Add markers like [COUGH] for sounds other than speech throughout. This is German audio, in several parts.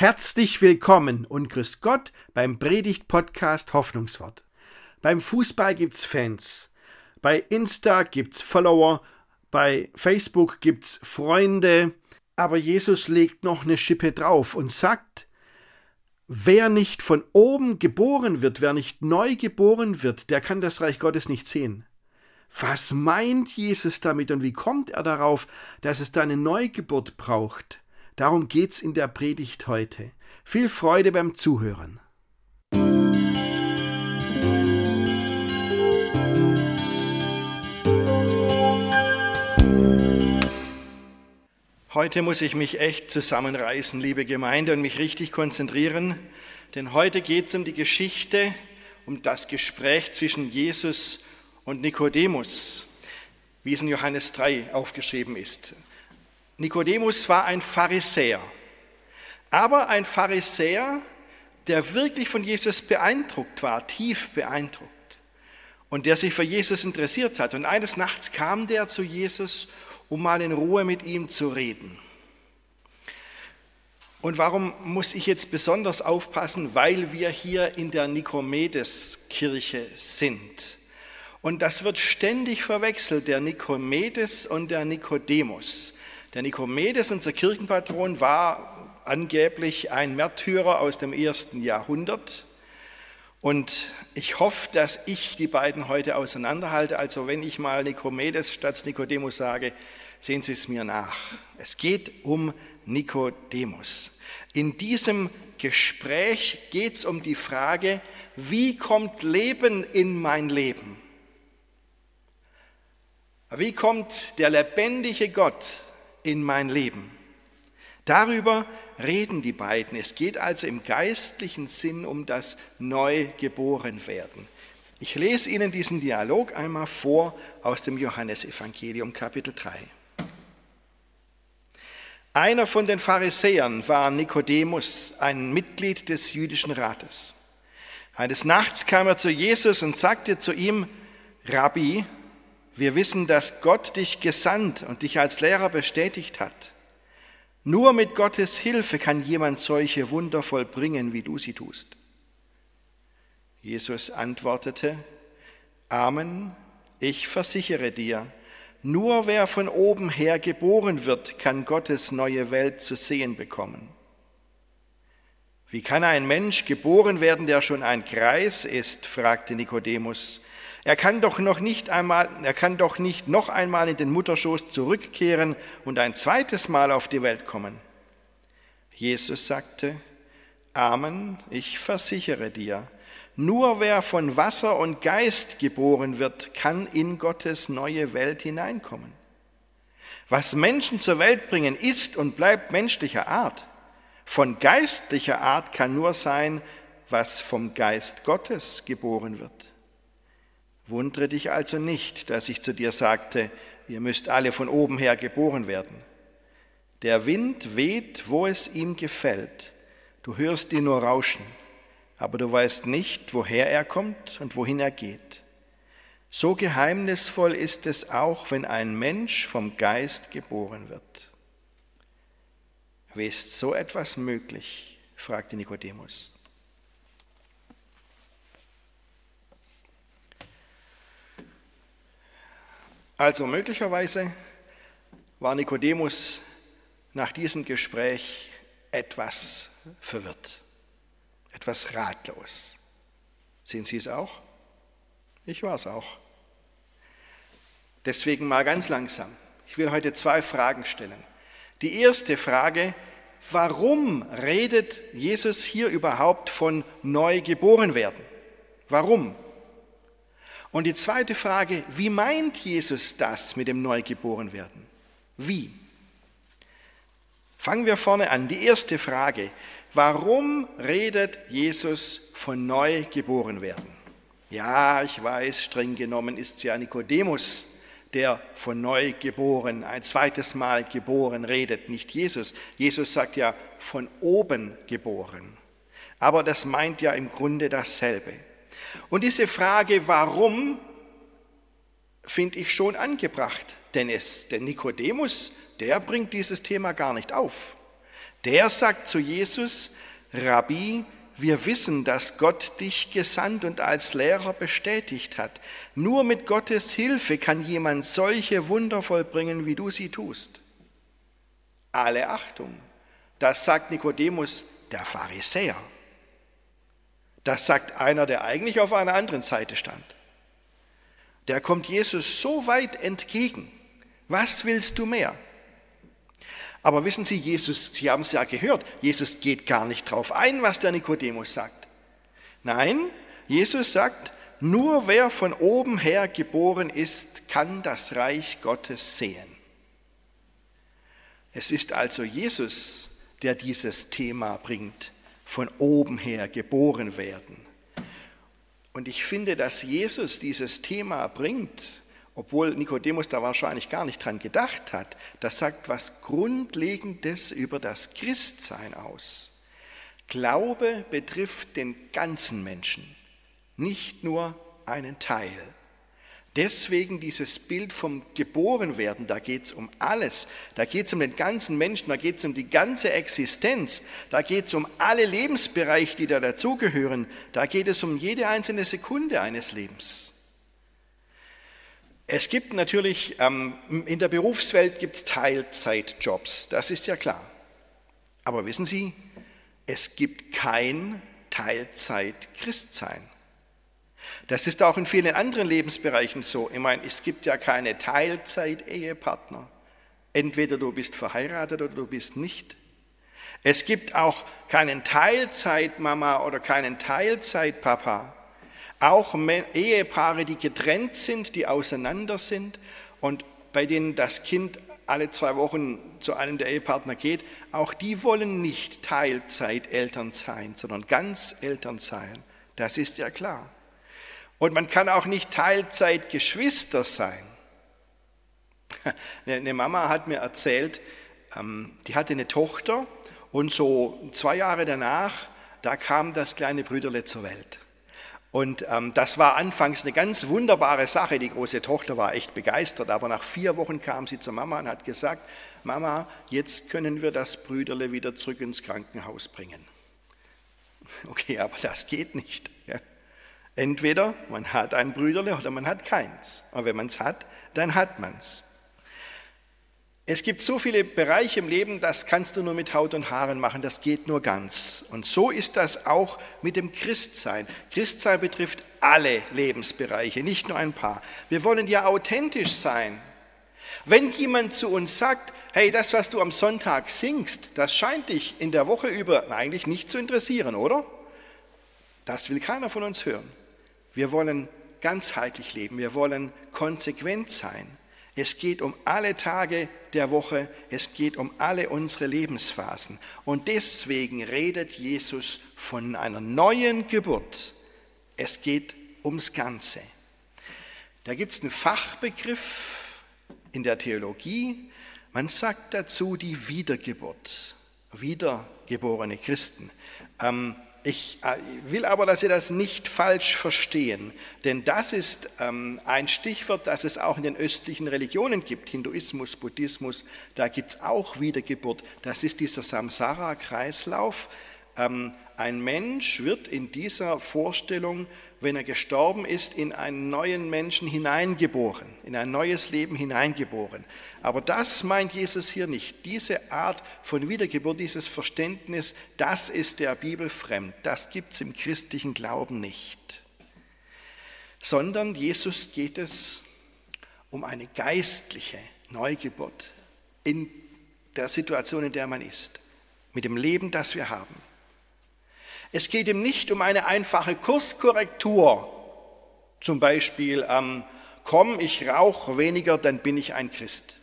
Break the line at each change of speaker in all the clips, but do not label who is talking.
Herzlich willkommen und grüß Gott beim Predigt-Podcast Hoffnungswort. Beim Fußball gibt's Fans. Bei Insta gibt's Follower. Bei Facebook gibt's Freunde. Aber Jesus legt noch eine Schippe drauf und sagt, wer nicht von oben geboren wird, wer nicht neu geboren wird, der kann das Reich Gottes nicht sehen. Was meint Jesus damit und wie kommt er darauf, dass es da eine Neugeburt braucht? Darum geht's in der Predigt heute. Viel Freude beim Zuhören. Heute muss ich mich echt zusammenreißen, liebe Gemeinde, und mich richtig konzentrieren, denn heute geht es um die Geschichte, um das Gespräch zwischen Jesus und Nikodemus, wie es in Johannes 3 aufgeschrieben ist. Nikodemus war ein Pharisäer, aber ein Pharisäer, der wirklich von Jesus beeindruckt war, tief beeindruckt und der sich für Jesus interessiert hat. Und eines Nachts kam der zu Jesus, um mal in Ruhe mit ihm zu reden. Und warum muss ich jetzt besonders aufpassen? Weil wir hier in der Nikomedes-Kirche sind. Und das wird ständig verwechselt, der Nikomedes und der Nikodemus. Der Nikomedes, unser Kirchenpatron, war angeblich ein Märtyrer aus dem ersten Jahrhundert. Und ich hoffe, dass ich die beiden heute auseinanderhalte. Also wenn ich mal Nikomedes statt Nikodemus sage, sehen Sie es mir nach. Es geht um Nikodemus. In diesem Gespräch geht es um die Frage, wie kommt Leben in mein Leben? Wie kommt der lebendige Gott in mein Leben. Darüber reden die beiden. Es geht also im geistlichen Sinn um das Neugeborenwerden. Ich lese Ihnen diesen Dialog einmal vor aus dem Johannesevangelium Kapitel 3. Einer von den Pharisäern war Nikodemus, ein Mitglied des jüdischen Rates. Eines Nachts kam er zu Jesus und sagte zu ihm, Rabbi, wir wissen, dass Gott dich gesandt und dich als Lehrer bestätigt hat. Nur mit Gottes Hilfe kann jemand solche Wunder vollbringen, wie du sie tust. Jesus antwortete, Amen, ich versichere dir, nur wer von oben her geboren wird, kann Gottes neue Welt zu sehen bekommen. Wie kann ein Mensch geboren werden, der schon ein Kreis ist? fragte Nikodemus. Er kann doch noch nicht einmal, er kann doch nicht noch einmal in den Mutterschoß zurückkehren und ein zweites Mal auf die Welt kommen. Jesus sagte, Amen, ich versichere dir, nur wer von Wasser und Geist geboren wird, kann in Gottes neue Welt hineinkommen. Was Menschen zur Welt bringen, ist und bleibt menschlicher Art. Von geistlicher Art kann nur sein, was vom Geist Gottes geboren wird. Wundere dich also nicht, dass ich zu dir sagte, ihr müsst alle von oben her geboren werden. Der Wind weht, wo es ihm gefällt. Du hörst ihn nur rauschen, aber du weißt nicht, woher er kommt und wohin er geht. So geheimnisvoll ist es auch, wenn ein Mensch vom Geist geboren wird. Wie ist so etwas möglich? fragte Nikodemus. Also möglicherweise war Nikodemus nach diesem Gespräch etwas verwirrt, etwas ratlos. Sehen Sie es auch? Ich war es auch. Deswegen mal ganz langsam. Ich will heute zwei Fragen stellen. Die erste Frage, warum redet Jesus hier überhaupt von neu geboren werden? Warum? Und die zweite Frage, wie meint Jesus das mit dem Neugeborenwerden? Wie? Fangen wir vorne an. Die erste Frage, warum redet Jesus von Neugeborenwerden? Ja, ich weiß, streng genommen ist es ja Nikodemus, der von Neugeboren, ein zweites Mal geboren redet, nicht Jesus. Jesus sagt ja von oben geboren. Aber das meint ja im Grunde dasselbe. Und diese Frage, warum, finde ich schon angebracht, denn, es, der Nikodemus, der bringt dieses Thema gar nicht auf. Der sagt zu Jesus, Rabbi, wir wissen, dass Gott dich gesandt und als Lehrer bestätigt hat. Nur mit Gottes Hilfe kann jemand solche Wunder vollbringen, wie du sie tust. Alle Achtung. Das sagt Nikodemus, der Pharisäer. Das sagt einer, der eigentlich auf einer anderen Seite stand. Der kommt Jesus so weit entgegen. Was willst du mehr? Aber wissen Sie, Jesus, Sie haben es ja gehört, Jesus geht gar nicht drauf ein, was der Nikodemus sagt. Nein, Jesus sagt, nur wer von oben her geboren ist, kann das Reich Gottes sehen. Es ist also Jesus, der dieses Thema bringt, von oben her geboren werden. Und ich finde, dass Jesus dieses Thema bringt, obwohl Nikodemus da wahrscheinlich gar nicht dran gedacht hat, das sagt was Grundlegendes über das Christsein aus. Glaube betrifft den ganzen Menschen, nicht nur einen Teil. Deswegen dieses Bild vom Geborenwerden, da geht es um alles, da geht es um den ganzen Menschen, da geht es um die ganze Existenz, da geht es um alle Lebensbereiche, die da dazugehören, da geht es um jede einzelne Sekunde eines Lebens. Es gibt natürlich, ähm, in der Berufswelt gibt es Teilzeitjobs, das ist ja klar. Aber wissen Sie, es gibt kein Teilzeit-Christsein. Das ist auch in vielen anderen Lebensbereichen so. Ich meine, es gibt ja keine Teilzeit-Ehepartner. Entweder du bist verheiratet oder du bist nicht. Es gibt auch keinen Teilzeitmama oder keinen Teilzeitpapa. Auch Ehepaare, die getrennt sind, die auseinander sind und bei denen das Kind alle zwei Wochen zu einem der Ehepartner geht, auch die wollen nicht Teilzeiteltern sein, sondern ganz Eltern sein. Das ist ja klar. Und man kann auch nicht Teilzeitgeschwister sein. [LAUGHS] Eine Mama hat mir erzählt, ähm, die hatte eine Tochter und so zwei Jahre danach, da kam das kleine Brüderle zur Welt. Und ähm, das war anfangs eine ganz wunderbare Sache. Die große Tochter war echt begeistert, aber nach vier Wochen kam sie zur Mama und hat gesagt, Mama, jetzt können wir das Brüderle wieder zurück ins Krankenhaus bringen. [LAUGHS] Okay, aber das geht nicht. Ja. Entweder man hat ein Brüderle oder man hat keins. Und wenn man es hat, dann hat man es. Es gibt so viele Bereiche im Leben, das kannst du nur mit Haut und Haaren machen, das geht nur ganz. Und so ist das auch mit dem Christsein. Christsein betrifft alle Lebensbereiche, nicht nur ein paar. Wir wollen ja authentisch sein. Wenn jemand zu uns sagt, hey, das, was du am Sonntag singst, das scheint dich in der Woche über eigentlich nicht zu interessieren, oder? Das will keiner von uns hören. Wir wollen ganzheitlich leben, wir wollen konsequent sein. Es geht um alle Tage der Woche, es geht um alle unsere Lebensphasen. Und deswegen redet Jesus von einer neuen Geburt. Es geht ums Ganze. Da gibt es einen Fachbegriff in der Theologie, man sagt dazu die Wiedergeburt, wiedergeborene Christen. Ähm, ich äh, will aber, dass Sie das nicht falsch verstehen, denn das ist ähm, ein Stichwort, das es auch in den östlichen Religionen gibt, Hinduismus, Buddhismus, da gibt es auch Wiedergeburt. Das ist dieser Samsara-Kreislauf. Ein Mensch wird in dieser Vorstellung wenn er gestorben ist, in einen neuen Menschen hineingeboren, in ein neues Leben hineingeboren. Aber das meint Jesus hier nicht. Diese Art von Wiedergeburt, dieses Verständnis, das ist der Bibel fremd. Das gibt es im christlichen Glauben nicht. Sondern Jesus geht es um eine geistliche Neugeburt in der Situation, in der man ist, mit dem Leben, das wir haben. Es geht ihm nicht um eine einfache Kurskorrektur, zum Beispiel, ähm, komm, ich rauche weniger, dann bin ich ein Christ.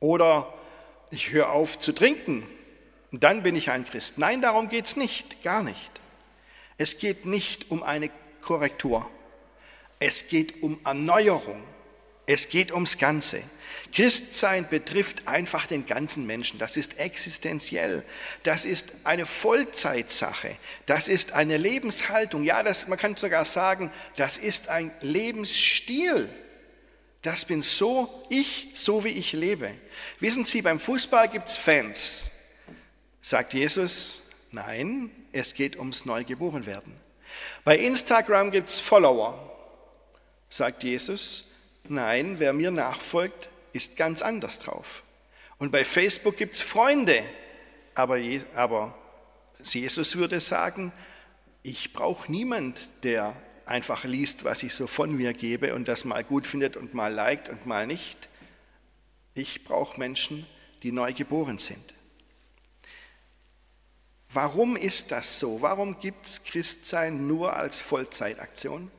Oder ich höre auf zu trinken, dann bin ich ein Christ. Nein, darum geht es nicht, gar nicht. Es geht nicht um eine Korrektur. Es geht um Erneuerung. Es geht ums Ganze. Christsein betrifft einfach den ganzen Menschen. Das ist existenziell. Das ist eine Vollzeitsache. Das ist eine Lebenshaltung. Ja, das, man kann sogar sagen, das ist ein Lebensstil. Das bin so ich, so wie ich lebe. Wissen Sie, beim Fußball gibt es Fans. sagt Jesus, nein, es geht ums Neugeborenwerden. Bei Instagram gibt es Follower, sagt Jesus, nein, wer mir nachfolgt, ist ganz anders drauf. Und bei Facebook gibt es Freunde, aber, aber Jesus würde sagen, ich brauche niemand, der einfach liest, was ich so von mir gebe und das mal gut findet und mal liked und mal nicht. Ich brauche Menschen, die neu geboren sind. Warum ist das so? Warum gibt es Christsein nur als Vollzeitaktion?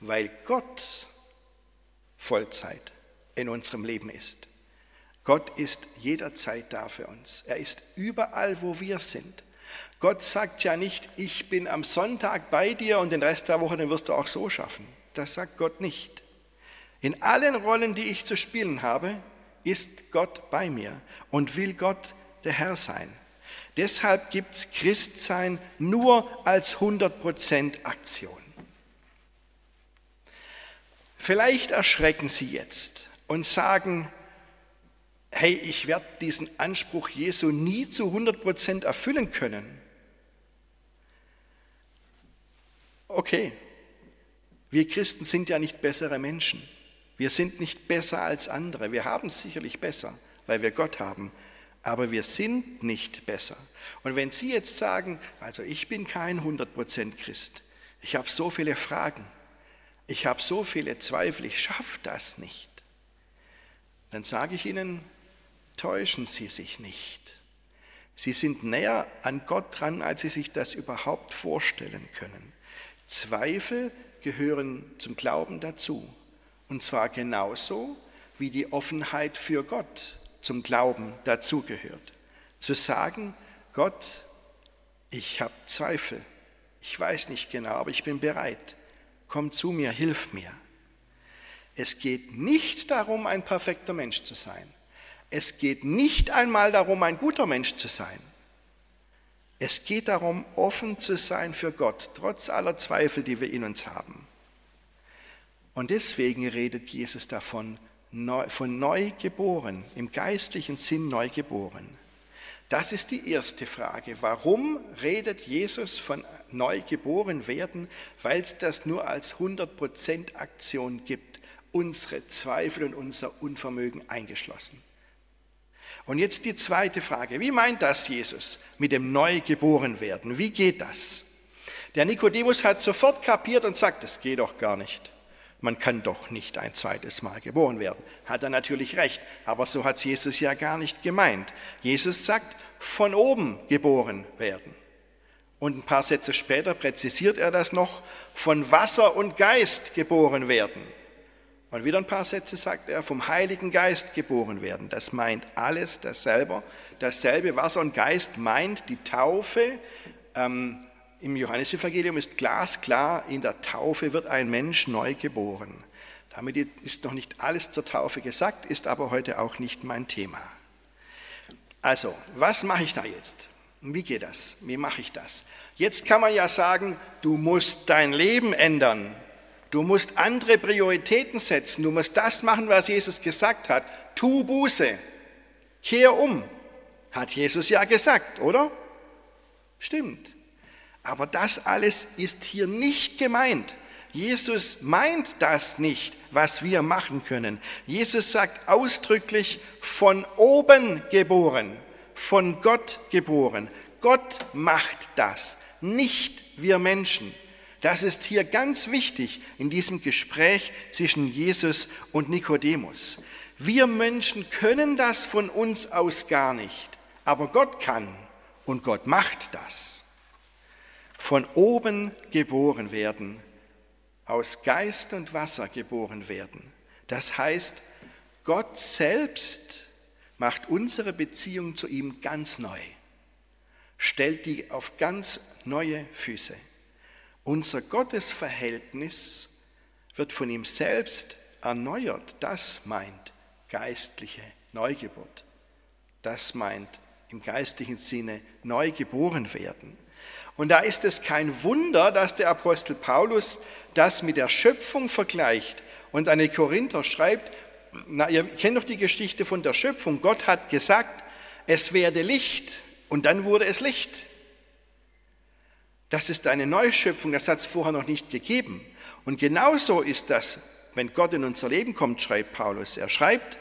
Weil Gott Vollzeit in unserem Leben ist. Gott ist jederzeit da für uns. Er ist überall, wo wir sind. Gott sagt ja nicht, ich bin am Sonntag bei dir und den Rest der Woche, den wirst du auch so schaffen. Das sagt Gott nicht. In allen Rollen, die ich zu spielen habe, ist Gott bei mir und will Gott der Herr sein. Deshalb gibt es Christsein nur als 100% Aktion. Vielleicht erschrecken Sie jetzt und sagen, hey, ich werde diesen Anspruch Jesu nie zu 100% erfüllen können. Okay, wir Christen sind ja nicht bessere Menschen. Wir sind nicht besser als andere. Wir haben es sicherlich besser, weil wir Gott haben. Aber wir sind nicht besser. Und wenn Sie jetzt sagen, also ich bin kein 100% Christ, ich habe so viele Fragen, ich habe so viele Zweifel, ich schaffe das nicht, dann sage ich Ihnen, täuschen Sie sich nicht. Sie sind näher an Gott dran, als Sie sich das überhaupt vorstellen können. Zweifel gehören zum Glauben dazu. Und zwar genauso wie die Offenheit für Gott zum Glauben dazugehört. Zu sagen, Gott, ich habe Zweifel, ich weiß nicht genau, aber ich bin bereit. Komm zu mir, hilf mir. Es geht nicht darum, ein perfekter Mensch zu sein. Es geht nicht einmal darum, ein guter Mensch zu sein. Es geht darum, offen zu sein für Gott, trotz aller Zweifel, die wir in uns haben. Und deswegen redet Jesus davon, von neu geboren, im geistlichen Sinn neu geboren. Das ist die erste Frage. Warum redet Jesus von neu geboren werden? Weil es das nur als 100% Aktion gibt, unsere Zweifel und unser Unvermögen eingeschlossen. Und jetzt die zweite Frage. Wie meint das Jesus mit dem Neugeborenwerden? Wie geht das? Der Nikodemus hat sofort kapiert und sagt, das geht doch gar nicht. Man kann doch nicht ein zweites Mal geboren werden. Hat er natürlich recht, aber so hat Jesus ja gar nicht gemeint. Jesus sagt, von oben geboren werden. Und ein paar Sätze später präzisiert er das noch, von Wasser und Geist geboren werden. Und wieder ein paar Sätze sagt er, vom Heiligen Geist geboren werden. Das meint alles dasselbe. Dasselbe Wasser und Geist meint die Taufe. Ähm, Im Johannesevangelium ist glasklar, in der Taufe wird ein Mensch neu geboren. Damit ist noch nicht alles zur Taufe gesagt, ist aber heute auch nicht mein Thema. Also, was mache ich da jetzt? Wie geht das? Wie mache ich das? Jetzt kann man ja sagen, du musst dein Leben ändern. Du musst andere Prioritäten setzen. Du musst das machen, was Jesus gesagt hat. Tu Buße. Kehr um. Hat Jesus ja gesagt, oder? Stimmt. Aber das alles ist hier nicht gemeint. Jesus meint das nicht, was wir machen können. Jesus sagt ausdrücklich, von oben geboren, von Gott geboren. Gott macht das, nicht wir Menschen. Das ist hier ganz wichtig in diesem Gespräch zwischen Jesus und Nikodemus. Wir Menschen können das von uns aus gar nicht, aber Gott kann und Gott macht das. Von oben geboren werden, aus Geist und Wasser geboren werden. Das heißt, Gott selbst macht unsere Beziehung zu ihm ganz neu, stellt die auf ganz neue Füße. Unser Gottesverhältnis wird von ihm selbst erneuert. Das meint geistliche Neugeburt. Das meint im geistlichen Sinne neu geboren werden. Und da ist es kein Wunder, dass der Apostel Paulus das mit der Schöpfung vergleicht und die Korinther schreibt, na, ihr kennt doch die Geschichte von der Schöpfung. Gott hat gesagt, es werde Licht und dann wurde es Licht. Das ist eine Neuschöpfung, das hat es vorher noch nicht gegeben. Und genauso ist das, wenn Gott in unser Leben kommt, schreibt Paulus. Er schreibt,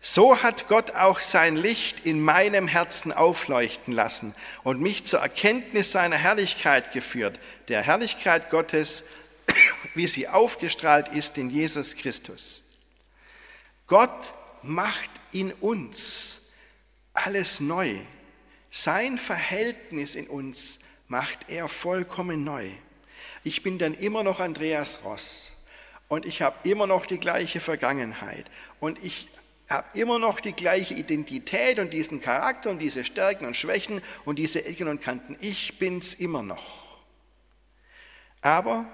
so hat Gott auch sein Licht in meinem Herzen aufleuchten lassen und mich zur Erkenntnis seiner Herrlichkeit geführt, der Herrlichkeit Gottes, [COUGHS] wie sie aufgestrahlt ist in Jesus Christus. Gott macht in uns alles neu. Sein Verhältnis in uns macht er vollkommen neu. Ich bin dann immer noch Andreas Ross und ich habe immer noch die gleiche Vergangenheit und ich habe immer noch die gleiche Identität und diesen Charakter und diese Stärken und Schwächen und diese Ecken und Kanten. Ich bin's immer noch. Aber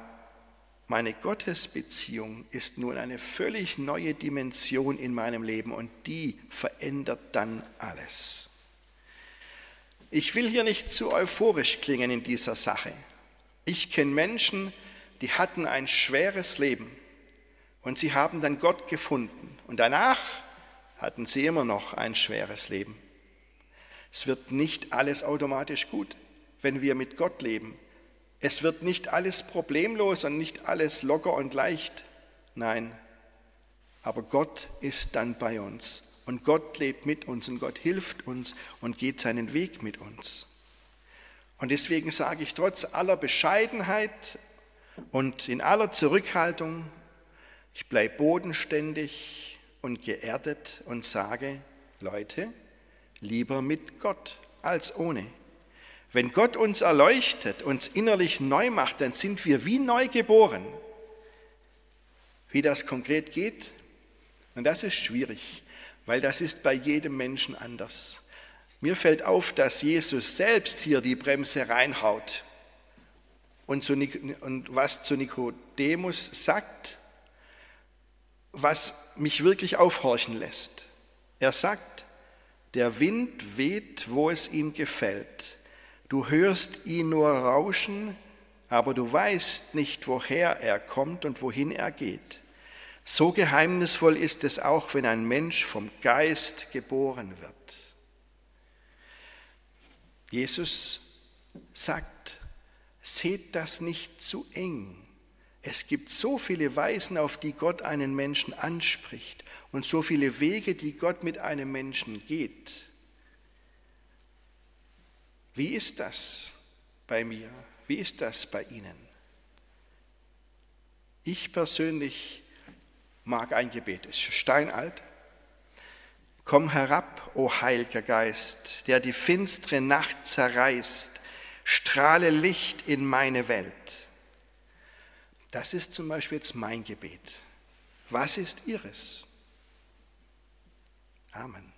meine Gottesbeziehung ist nun eine völlig neue Dimension in meinem Leben und die verändert dann alles. Ich will hier nicht zu euphorisch klingen in dieser Sache. Ich kenne Menschen, die hatten ein schweres Leben und sie haben dann Gott gefunden. Und danach hatten sie immer noch ein schweres Leben. Es wird nicht alles automatisch gut, wenn wir mit Gott leben. Es wird nicht alles problemlos und nicht alles locker und leicht. Nein, aber Gott ist dann bei uns und Gott lebt mit uns und Gott hilft uns und geht seinen Weg mit uns. Und deswegen sage ich trotz aller Bescheidenheit und in aller Zurückhaltung, ich bleibe bodenständig, und geerdet und sage, Leute, lieber mit Gott als ohne. Wenn Gott uns erleuchtet, uns innerlich neu macht, dann sind wir wie neu geboren. Wie das konkret geht, und das ist schwierig, weil das ist bei jedem Menschen anders. Mir fällt auf, dass Jesus selbst hier die Bremse reinhaut und, zu, und was zu Nikodemus sagt, was mich wirklich aufhorchen lässt. Er sagt, der Wind weht, wo es ihm gefällt. Du hörst ihn nur rauschen, aber du weißt nicht, woher er kommt und wohin er geht. So geheimnisvoll ist es auch, wenn ein Mensch vom Geist geboren wird. Jesus sagt, seht das nicht zu eng. Es gibt so viele Weisen, auf die Gott einen Menschen anspricht und so viele Wege, die Gott mit einem Menschen geht. Wie ist das bei mir? Wie ist das bei Ihnen? Ich persönlich mag ein Gebet, es ist steinalt. Komm herab, o Heiliger Geist, der die finstere Nacht zerreißt, strahle Licht in meine Welt. Das ist zum Beispiel jetzt mein Gebet. Was ist Ihres? Amen.